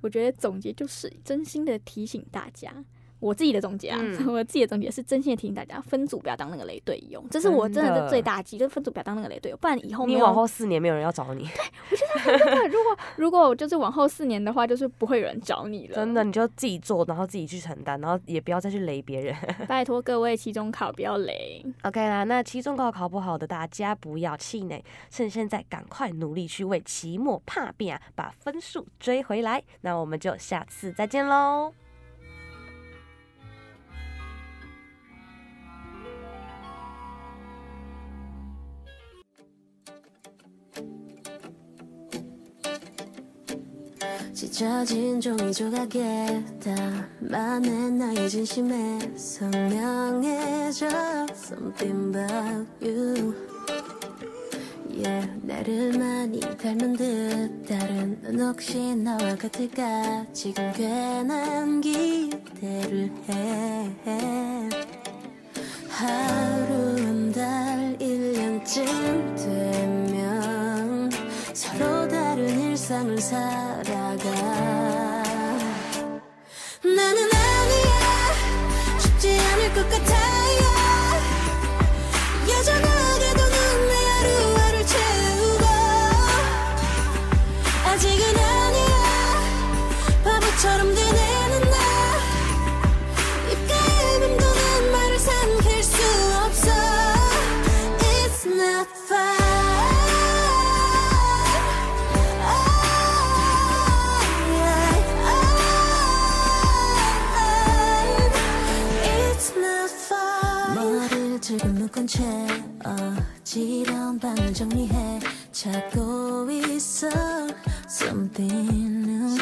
[SPEAKER 1] 我觉得总结就是真心的提醒大家。我自己的总结啊，
[SPEAKER 4] 嗯
[SPEAKER 1] 我自己的总结是真心的提醒大家，分组不要当那个雷队友，这是我真的是最大忌，就是分组不要当那个雷队友，不然以后
[SPEAKER 4] 你往后四年没有人要找你，
[SPEAKER 1] 对，如果如果就是往后四年的话，就是不会有人找你了。
[SPEAKER 4] 真的，你就自己做，然后自己去承担，然后也不要再去雷别人。
[SPEAKER 1] 拜托各位期中考不要雷。
[SPEAKER 4] OK 啦，那期中考考不好的大家不要气馁，趁现在赶快努力去为期末怕变啊，把分数追回来。那我们就下次再见喽。
[SPEAKER 6] 찢어진 종이 조각에다 만의 나의 진심에 선명해져. Something about you. Yeah, 나를 많이 닮은 듯. 다른 넌 혹시 나와 같을까? 지금 괜한 기대를 해. 하루 한 달 1년쯤 되 일상을 살아가. 나는 아니야. 쉽지 않을 것 같아 묶은 채 어지러운 방을 정리해. 찾고 있어. Something new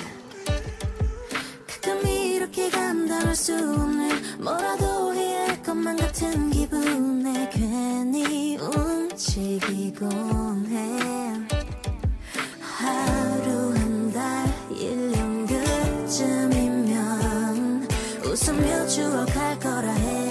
[SPEAKER 6] 가끔 이렇게 감당할 수 없는 뭐라도 해야 할 것만 같은 기분에 괜히 움직이곤 해. 하루 한 달 1년 그쯤이면 웃으며 추억할 거라 했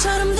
[SPEAKER 6] 바보처럼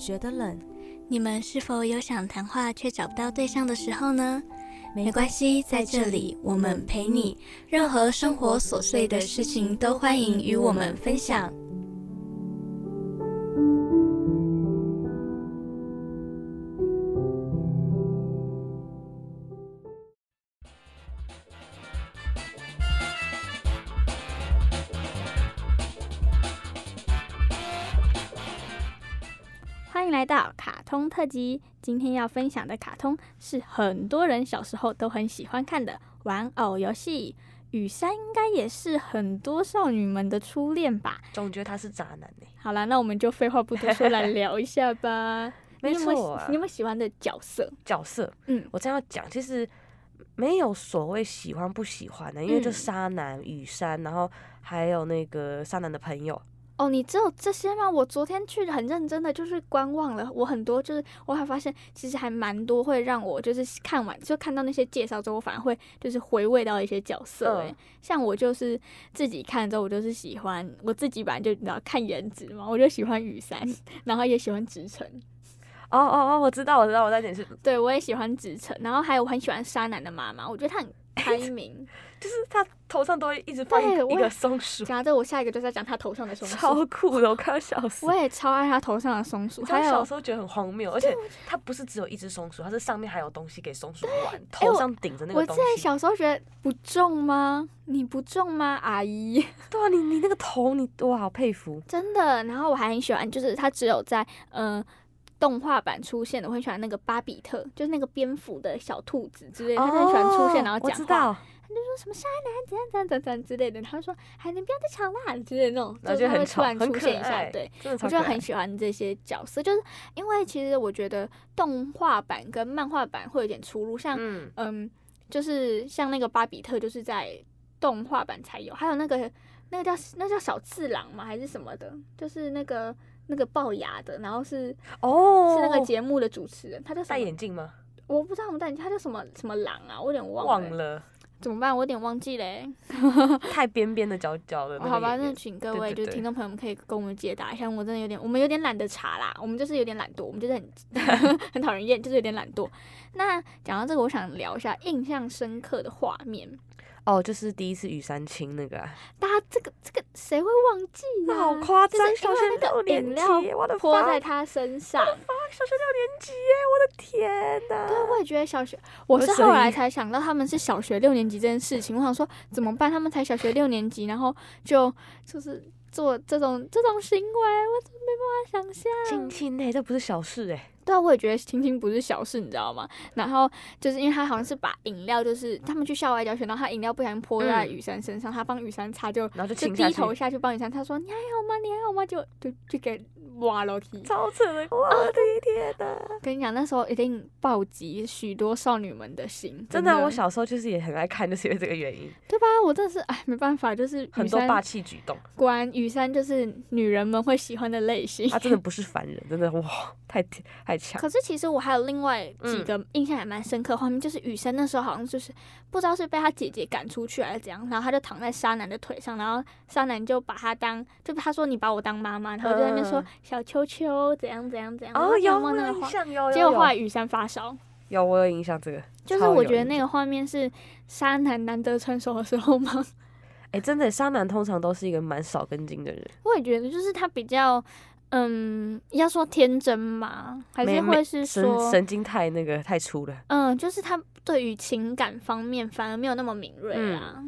[SPEAKER 2] 觉得冷，
[SPEAKER 1] 你们是否有想谈话却找不到对象的时候呢？没
[SPEAKER 2] 没
[SPEAKER 1] 关系，在这里我们陪你，任何生活琐碎的事情都欢迎与我们分享。特辑。今天要分享的卡通是很多人小时候都很喜欢看的玩偶游戏。雨山应该也是很多少女们的初恋吧？
[SPEAKER 4] 总觉得他是渣男呢、
[SPEAKER 1] 好啦，那我们就废话不多说，来聊一下吧。
[SPEAKER 4] 没错啊
[SPEAKER 1] 你有没有喜欢的角色？
[SPEAKER 4] 角色，
[SPEAKER 1] 嗯
[SPEAKER 4] 我这样讲，其实没有所谓喜欢不喜欢的，因为就
[SPEAKER 1] 嗯
[SPEAKER 4] 沙男、雨山，然后还有那个沙男的朋友，
[SPEAKER 1] 哦，你只有这些吗？我昨天去很认真的就是观望了，我很多就是我还发现其实还蛮多会让我就是看完就看到那些介绍之后，我反而会就是回味到一些角色、欸。
[SPEAKER 4] 嗯
[SPEAKER 1] 像我就是自己看之后，我就是喜欢我自己本来就你知道看颜值嘛，我就喜欢雨山，然后也喜欢直城，
[SPEAKER 4] 哦哦哦，我知道，我知道，我在点是，
[SPEAKER 1] 对我也喜欢直城，然后还有我很喜欢沙男的妈妈，我觉得她很开明。
[SPEAKER 4] 就是他头上都会一直放一个松鼠，
[SPEAKER 1] 讲到这，我下一个就在讲他头上的松鼠，
[SPEAKER 4] 超酷的，我看到笑死。
[SPEAKER 1] 我也超爱他头上的松鼠，还有
[SPEAKER 4] 我小时候觉得很荒谬，而且他不是只有一只松鼠，它是上面还有东西给松鼠玩，
[SPEAKER 1] 哎
[SPEAKER 4] 头上顶着那个东西。
[SPEAKER 1] 之前小时候觉得不重吗？你不重吗，阿姨？
[SPEAKER 4] 对啊，你你那个头，你哇，好佩服。
[SPEAKER 1] 真的。然后我还很喜欢，就是他只有在呃动画版出现的，我很喜欢那个巴比特，就是那个蝙蝠的小兔子之类的，它很喜欢出现，然后讲话，他就说什么山男怎样怎样怎样怎样之类的，他就说哎你不要再吵啦之类的那种，
[SPEAKER 4] 然后
[SPEAKER 1] 就他会
[SPEAKER 4] 就是很吵，
[SPEAKER 1] 突然出现一下，对。，我就很。喜欢这些角色，就是因为其实我觉得动画版跟漫画版会有点出入，像
[SPEAKER 4] 嗯，
[SPEAKER 1] 嗯，就是像那个巴比特，就是在动画版才有，还有那个那个叫那叫小次郎嘛？还是什么的？就是那个那个龅牙的，然后是、
[SPEAKER 4] 哦，
[SPEAKER 1] 是那个节目的主持人，他叫什
[SPEAKER 4] 戴
[SPEAKER 1] 么？
[SPEAKER 4] 眼镜吗？
[SPEAKER 1] 我不知道我们戴眼镜，他叫什么什么狼啊？我有点忘了欸、
[SPEAKER 4] 忘了，
[SPEAKER 1] 怎么办？我有点忘记嘞、
[SPEAKER 4] 太边边的角角的
[SPEAKER 1] 好吧，那请各位就是听众朋友们可以跟我们解答一下，我真的有点，我们有点懒得查啦，我们就是有点懒惰，我们就是很 很讨人厌，就是有点懒惰。那讲到这个，我想聊一下印象深刻的画面。
[SPEAKER 4] 哦，就是第一次雨山青那个啊，
[SPEAKER 1] 大家这个这个谁会忘记呀、
[SPEAKER 4] 那好夸张，小学六年级我的
[SPEAKER 1] 泼
[SPEAKER 4] 妈
[SPEAKER 1] 在他身上。
[SPEAKER 4] 小学六年级耶，我的天哪！
[SPEAKER 1] 对，我也觉得小学，我是后来才想到他们是小学六年级这件事情。我想说怎么办？他们才小学六年级，然后就就是做这种这种行为，我真的没办法想象。
[SPEAKER 4] 亲亲哎，这不是小事哎，
[SPEAKER 1] 对啊，我也觉得亲亲不是小事，你知道吗？然后就是因为他好像是把饮料，就是他们去校外教学，然后他饮料不小心泼在
[SPEAKER 4] 嗯
[SPEAKER 1] 雨山身上，他帮雨山擦就
[SPEAKER 4] 然后就
[SPEAKER 1] 低头下去帮雨山，他说你还好吗？你还好吗？就就就给挖楼梯。
[SPEAKER 4] 超扯的，我的天哪！
[SPEAKER 1] 跟你讲，那时候一定暴击许多少女们的心，
[SPEAKER 4] 真的，我小时候就是也很爱看，就是因为这个原因，
[SPEAKER 1] 对吧？我真的是哎，没办法，就是
[SPEAKER 4] 很多霸气举动，
[SPEAKER 1] 果然雨山就是女人们会喜欢的类型。
[SPEAKER 4] 他 真的不是凡人，真的哇，太太强。
[SPEAKER 1] 可是其实我还有另外几
[SPEAKER 4] 嗯
[SPEAKER 1] 个印象还蛮深刻的画面，就是雨山那时候好像就是不知道是被他姐姐赶出去还是怎样，然后他就躺在沙男的腿上，然后沙男就把他当，就他说你把我当妈妈，然后就在那边说
[SPEAKER 4] 嗯
[SPEAKER 1] 小秋秋怎样怎样怎样。
[SPEAKER 4] 哦，
[SPEAKER 1] 我
[SPEAKER 4] 有
[SPEAKER 1] 忘那个画，
[SPEAKER 4] 我有印象，有有
[SPEAKER 1] 结果后来
[SPEAKER 4] 有
[SPEAKER 1] 雨山发烧，
[SPEAKER 4] 有我有印象这个，
[SPEAKER 1] 就是我觉得那个画面是沙男难得成熟的时候吗？
[SPEAKER 4] 哎、真的，沙男通常都是一个蛮少根筋的人，
[SPEAKER 1] 我也觉得就是他比较。嗯，要说天真嘛，还是会是说，
[SPEAKER 4] 神经太那个太粗了。
[SPEAKER 1] 嗯，就是他对于情感方面反而没有那么敏锐
[SPEAKER 4] 嗯
[SPEAKER 1] 啊。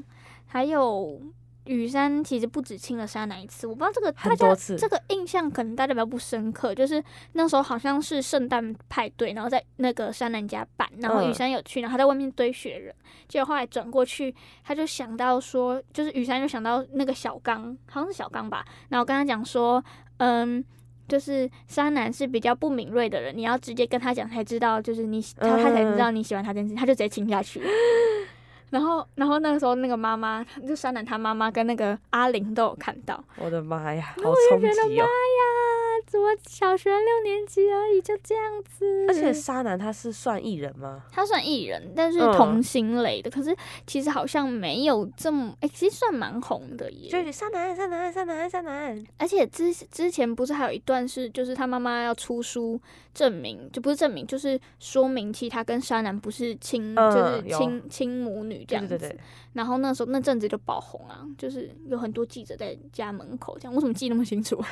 [SPEAKER 1] 还有雨山其实不止亲了沙男一次，我不知道这个大家这个印象可能大家比较不深刻，就是那时候好像是圣诞派对，然后在那个山男家办，然后雨
[SPEAKER 4] 嗯
[SPEAKER 1] 山有去，然后他在外面堆雪人，结果后来转过去，他就想到说，就是雨山就想到那个小刚，好像是小刚吧，然后跟他讲说，嗯。就是沙男是比较不敏锐的人，你要直接跟他讲才知道，就是你他他才知道你喜欢他这件事，他就直接亲下去了。然后，然后那个时候那个妈妈，就沙男他妈妈跟那个阿玲都有看到，
[SPEAKER 4] 我的妈呀，好
[SPEAKER 1] 我
[SPEAKER 4] 冲
[SPEAKER 1] 就觉得妈
[SPEAKER 4] 击哦！
[SPEAKER 1] 呀，怎么小学六年级而已就这样子？
[SPEAKER 4] 而且沙男他是算艺人吗？
[SPEAKER 1] 他算艺人，但是
[SPEAKER 4] 嗯
[SPEAKER 1] 童星类的，可是其实好像没有这么，哎、其实算蛮红的耶。
[SPEAKER 4] 就是沙男，沙男，沙男，沙男。
[SPEAKER 1] 而且之之前不是还有一段是，就是他妈妈要出书证明，就不是证明，就是说明其实他跟沙男不是亲，
[SPEAKER 4] 嗯
[SPEAKER 1] 就是
[SPEAKER 4] 有
[SPEAKER 1] 亲亲母女这样子。然后那时候那阵子就爆红啊，就是有很多记者在家门口这样。我怎么记那么清楚？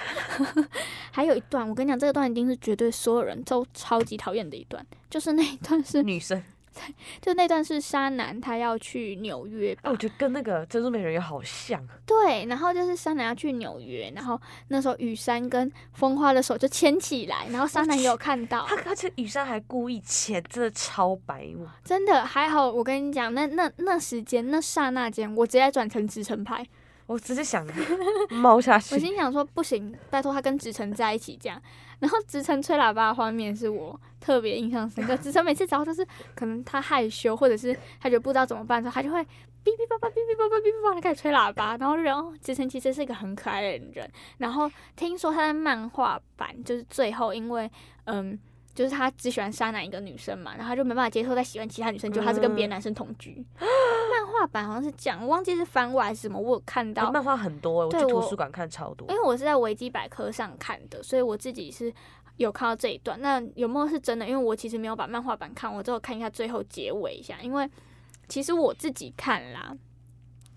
[SPEAKER 1] 还有一段，我跟你讲，这个段一定是绝对所有人都超级讨厌的一段，就是那一段是，
[SPEAKER 4] 女生。
[SPEAKER 1] 就那段是沙男他要去纽约吧
[SPEAKER 4] 哎，我觉得跟那个珍珠美人鱼好像。
[SPEAKER 1] 对，然后就是沙男要去纽约，然后那时候雨山跟风花的手就牵起来，然后沙男也有看到，
[SPEAKER 4] 他而且雨山还故意牵，真的超白目。
[SPEAKER 1] 真的还好。我跟你讲，那那那时间那刹那间，我直接转成直程派，
[SPEAKER 4] 我只是想 猫下去我。
[SPEAKER 1] 心想说不行，拜托他跟直城在一起这样。然后直城吹喇叭的画面是我特别印象深刻。直城每次只要就是可能他害羞，或者是他觉得不知道怎么办的时候，他就会哔哔叭叭哔哔叭叭哔哔叭的开始吹喇叭，然后就然后直城其实是一个很可爱的人。然后听说他在漫画版就是最后因为嗯。就是他只喜欢沙男一个女生嘛，然后他就没办法接受再喜欢其他女生，就他是跟别的男生同居。漫画版好像是这样，我忘记是番外还是什么，我有看到
[SPEAKER 4] 欸漫画很多欸，我去图书馆看超多
[SPEAKER 1] 因。为我是在维基百科上看的，所以我自己是有看到这一段。那有没有是真的？因为我其实没有把漫画版看，我只有看一下最后结尾一下。因为其实我自己看啦，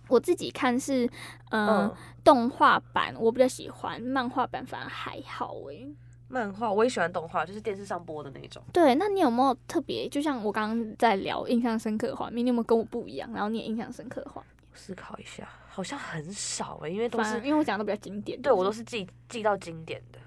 [SPEAKER 1] 我自己看是呃、
[SPEAKER 4] 嗯，
[SPEAKER 1] 动画版，我比较喜欢，漫画版反而还好诶、
[SPEAKER 4] 漫画我也喜欢动画，就是电视上播的那种。
[SPEAKER 1] 对，那你有没有特别，就像我刚刚在聊印象深刻的画面，你有没有跟我不一样？然后你也印象深刻的画面？
[SPEAKER 4] 思考一下，好像很少哎、因为都是
[SPEAKER 1] 因为我讲的都比较经典，
[SPEAKER 4] 对我都
[SPEAKER 1] 是
[SPEAKER 4] 是记记到经典的。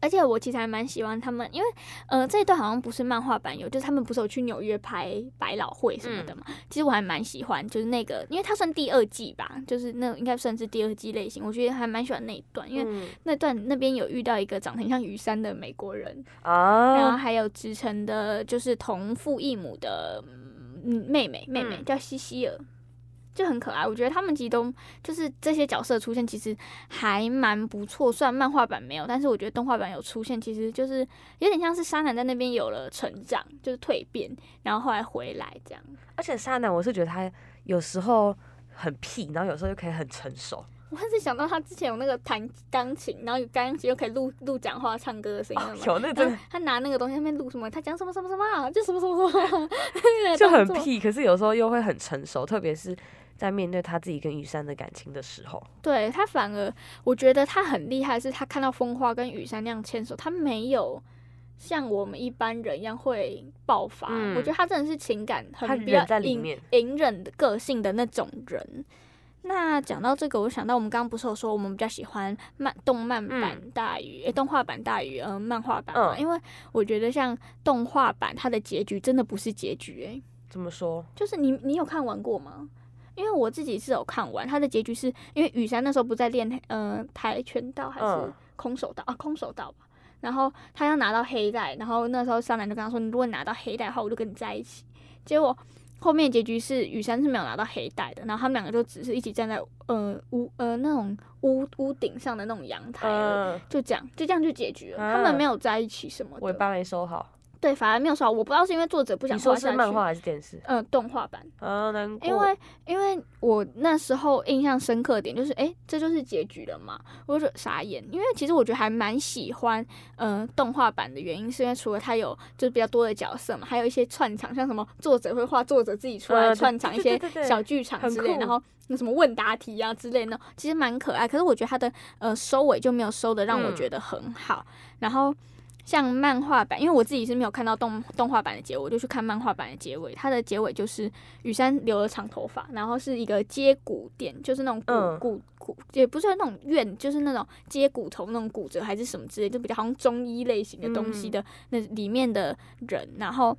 [SPEAKER 1] 而且我其实还蛮喜欢他们，因为呃这一段好像不是漫画版有，就是他们不是有去纽约拍百老汇什么的嘛。其实我还蛮喜欢，就是那个，因为它算第二季吧，就是那应该算是第二季类型，我觉得还蛮喜欢那一段，因为
[SPEAKER 4] 嗯
[SPEAKER 1] 那段那边有遇到一个长得很像雨山的美国人，然后
[SPEAKER 4] 啊，
[SPEAKER 1] 还有直城的，就是同父异母的嗯妹妹，妹妹
[SPEAKER 4] 嗯
[SPEAKER 1] 叫西西尔。就很可爱，我觉得他们其实都就是这些角色出现，其实还蛮不错。虽然漫画版没有，但是我觉得动画版有出现，其实就是有点像是沙男在那边有了成长，就是蜕变，然后后来回来这样。
[SPEAKER 4] 而且沙男，我是觉得他有时候很屁，然后有时候又可以很成熟。
[SPEAKER 1] 我还是想到他之前有那个弹钢琴，然后有钢琴又可以录录讲话、唱歌的声音。
[SPEAKER 4] 有那个真的
[SPEAKER 1] 他拿那个东西，那边录什么？他讲什么什么什么啊？就什么什么什么，
[SPEAKER 4] 就很。屁，可是有时候又会很成熟，特别是在面对他自己跟雨山的感情的时候。
[SPEAKER 1] 对他反而，我觉得他很厉害，是他看到风花跟雨山那样牵手，他没有像我们一般人一样会爆发。
[SPEAKER 4] 嗯
[SPEAKER 1] 我觉得他真的是情感很比较隐
[SPEAKER 4] 面
[SPEAKER 1] 隐忍的个性的那种人。那讲到这个，我想到我们刚刚不是有说我们比较喜欢漫动漫版大于、诶动画版大于呃漫画版嘛？
[SPEAKER 4] 嗯
[SPEAKER 1] 因为我觉得像动画版它的结局真的不是结局诶、
[SPEAKER 4] 怎么说？
[SPEAKER 1] 就是你你有看完过吗？因为我自己是有看完，他的结局是因为雨山那时候不在练呃跆拳道还是
[SPEAKER 4] 嗯。
[SPEAKER 1] 空手道、啊空手道吧，然后他要拿到黑带，然后那时候上来就跟他说，你如果拿到黑带的话，我就跟你在一起。结果后面结局是雨山是没有拿到黑带的，然后他们两个就只是一起站在呃屋呃那种屋屋顶上的那种阳台，
[SPEAKER 4] 嗯，
[SPEAKER 1] 就这样就这样就结局了，
[SPEAKER 4] 啊
[SPEAKER 1] 他们没有在一起什么的，
[SPEAKER 4] 尾巴没收好。
[SPEAKER 1] 对，反而没有说，我不知道是因为作者不想
[SPEAKER 4] 你说
[SPEAKER 1] 画下去，
[SPEAKER 4] 是漫画还是电视？
[SPEAKER 1] 呃动画版。
[SPEAKER 4] 啊，难过。
[SPEAKER 1] 因为因为我那时候印象深刻点就是，诶，这就是结局了嘛，我就傻眼。因为其实我觉得还蛮喜欢，呃，动画版的原因是因为除了它有就是比较多的角色嘛，还有一些串场，像什么作者会画作者自己出来串场一些小剧场之类，然后那什么问答题啊之类的，其实蛮可爱。可是我觉得它的呃收尾就没有收的让我
[SPEAKER 4] 嗯
[SPEAKER 1] 觉得很好，然后。像漫画版，因为我自己是没有看到动动画版的结尾，我就去看漫画版的结尾。它的结尾就是雨山留了长头发，然后是一个接骨店，就是那种骨、
[SPEAKER 4] 嗯
[SPEAKER 1] 骨骨，也不是那种院，就是那种接骨头那种骨折还是什么之类，就比较好像中医类型的东西的、那里面的人。然后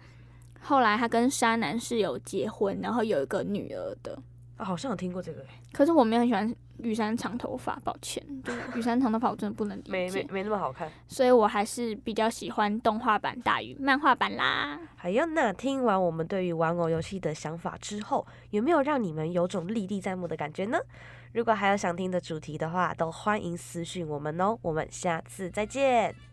[SPEAKER 1] 后来他跟沙男是有结婚，然后有一个女儿的。
[SPEAKER 4] 啊好像有听过这个欸，
[SPEAKER 1] 可是我没有很喜欢雨山长头发，抱歉，就是雨山长头发我真的不能理解，
[SPEAKER 4] 没没没那么好看。
[SPEAKER 1] 所以我还是比较喜欢动画版大于漫画版啦。
[SPEAKER 4] 还有，那听完我们对于玩偶游戏的想法之后，有没有让你们有种历历在目的感觉呢？如果还有想听的主题的话，都欢迎私讯我们哦。我们下次再见。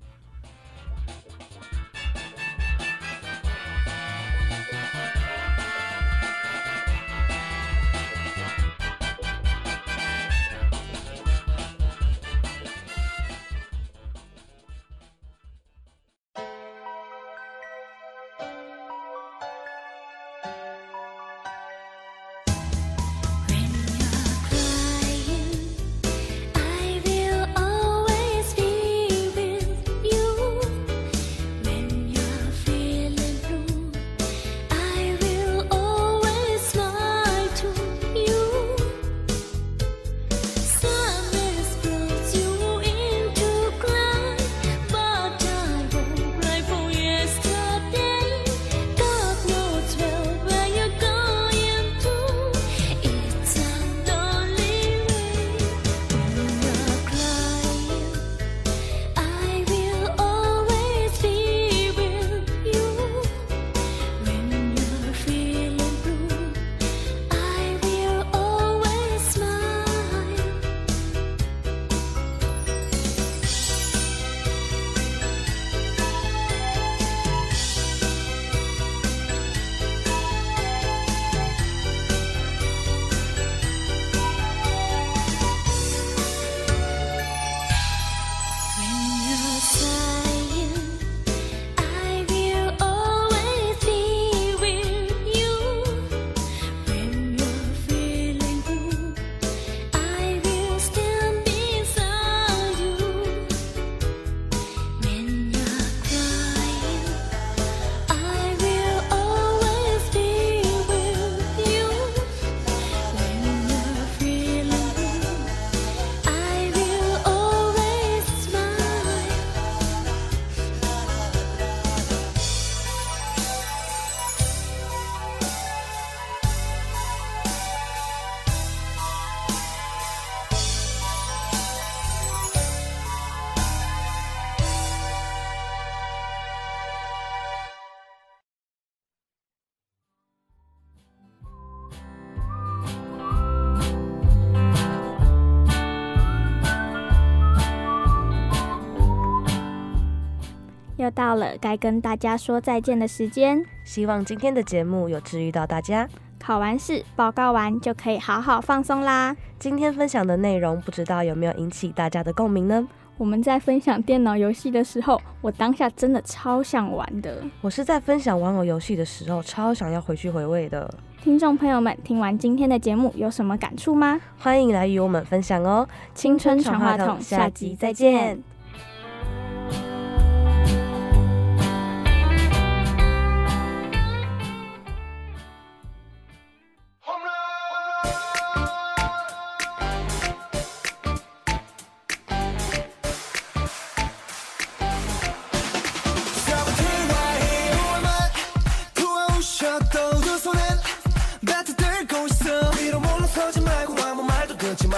[SPEAKER 1] 到了该跟大家说再见的时间。
[SPEAKER 4] 希望今天的节目有治愈到大家。
[SPEAKER 1] 考完试报告完就可以好好放松啦。
[SPEAKER 4] 今天分享的内容，不知道有没有引起大家的共鸣呢？
[SPEAKER 1] 我们在分享电脑游戏的时候，我当下真的超想玩的。
[SPEAKER 4] 我是在分享玩偶游戏的时候，超想要回去回味的。
[SPEAKER 1] 听众朋友们，听完今天的节目有什么感触吗？
[SPEAKER 4] 欢迎来与我们分享哦！
[SPEAKER 1] 青春传话筒，下集再见。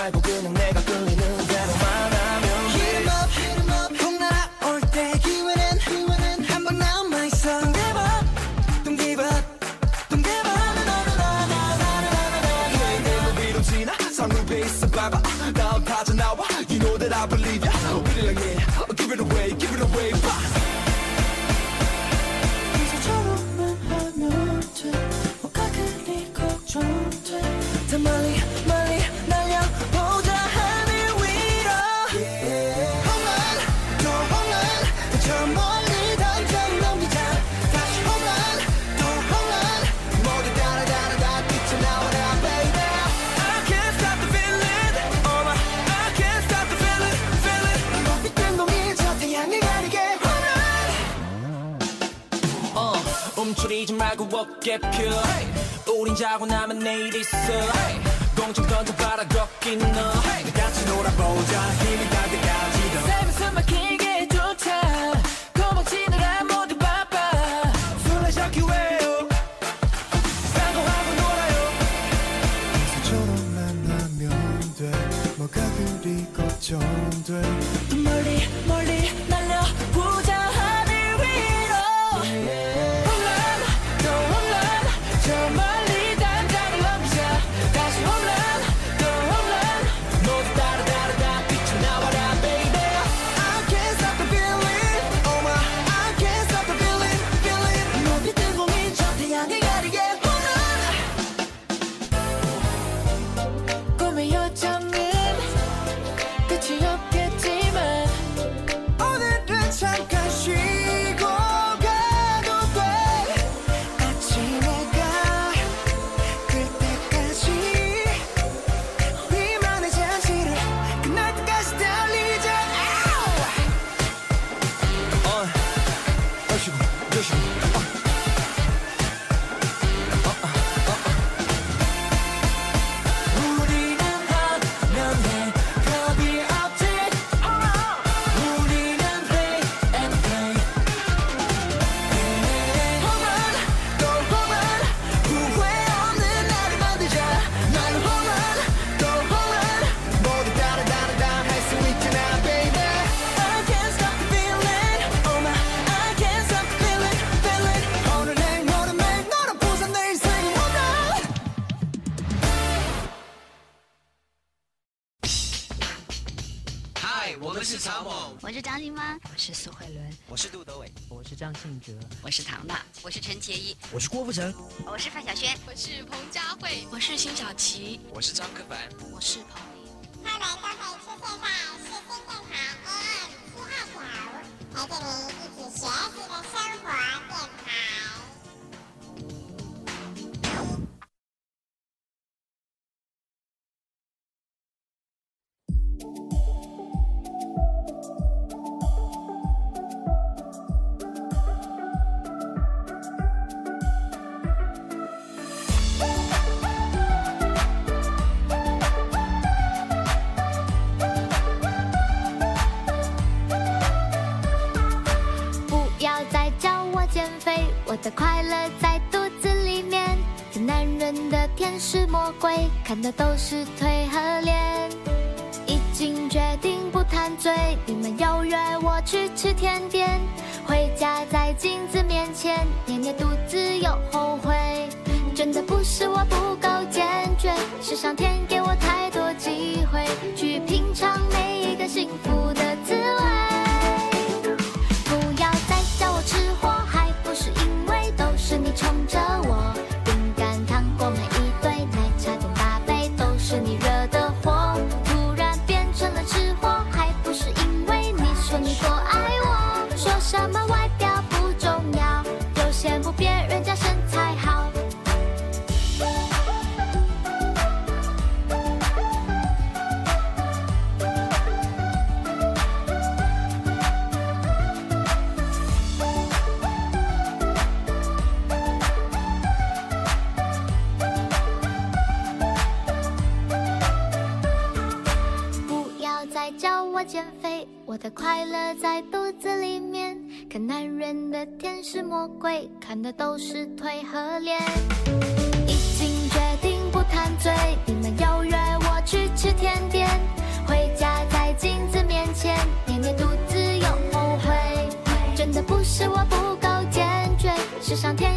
[SPEAKER 2] 말고 그냥 내가 끌리는 대로만 하면 Hit em up, hit em up 꼭 날아올 때
[SPEAKER 7] 기회는, 기회는 한번 남아
[SPEAKER 2] 있어 Don't give up, don't give up, don't give up
[SPEAKER 8] 나나나나나나나나 Yeah, 내가
[SPEAKER 7] 위로 지나
[SPEAKER 2] 상루에 있어 봐봐 나 빠져나와 You know that I
[SPEAKER 7] believe ya
[SPEAKER 2] 우리랑 yeah 말고 어깨 펴. 우린
[SPEAKER 7] 자고 나면
[SPEAKER 2] 내일 있어. 공중 던져 바라 걷긴 너. 같이 놀아보자. 힘이
[SPEAKER 9] 닿을 때까지 더
[SPEAKER 10] 삶에서 막히 我是
[SPEAKER 9] 郭富城，
[SPEAKER 10] 我是范晓萱，
[SPEAKER 11] 我是彭佳慧，
[SPEAKER 10] 我是辛晓琪，
[SPEAKER 9] 我是张克凡，
[SPEAKER 10] 我是彭丽。
[SPEAKER 12] 他们都可以出现在世新电台 AM 七二九，陪着你一起学习的生活电
[SPEAKER 13] 看的都是腿和脸。已经决定不贪嘴，你们又约我去吃甜点，回家在镜子面前捏捏肚子又后悔。真的不是我不够坚决，是上天只想。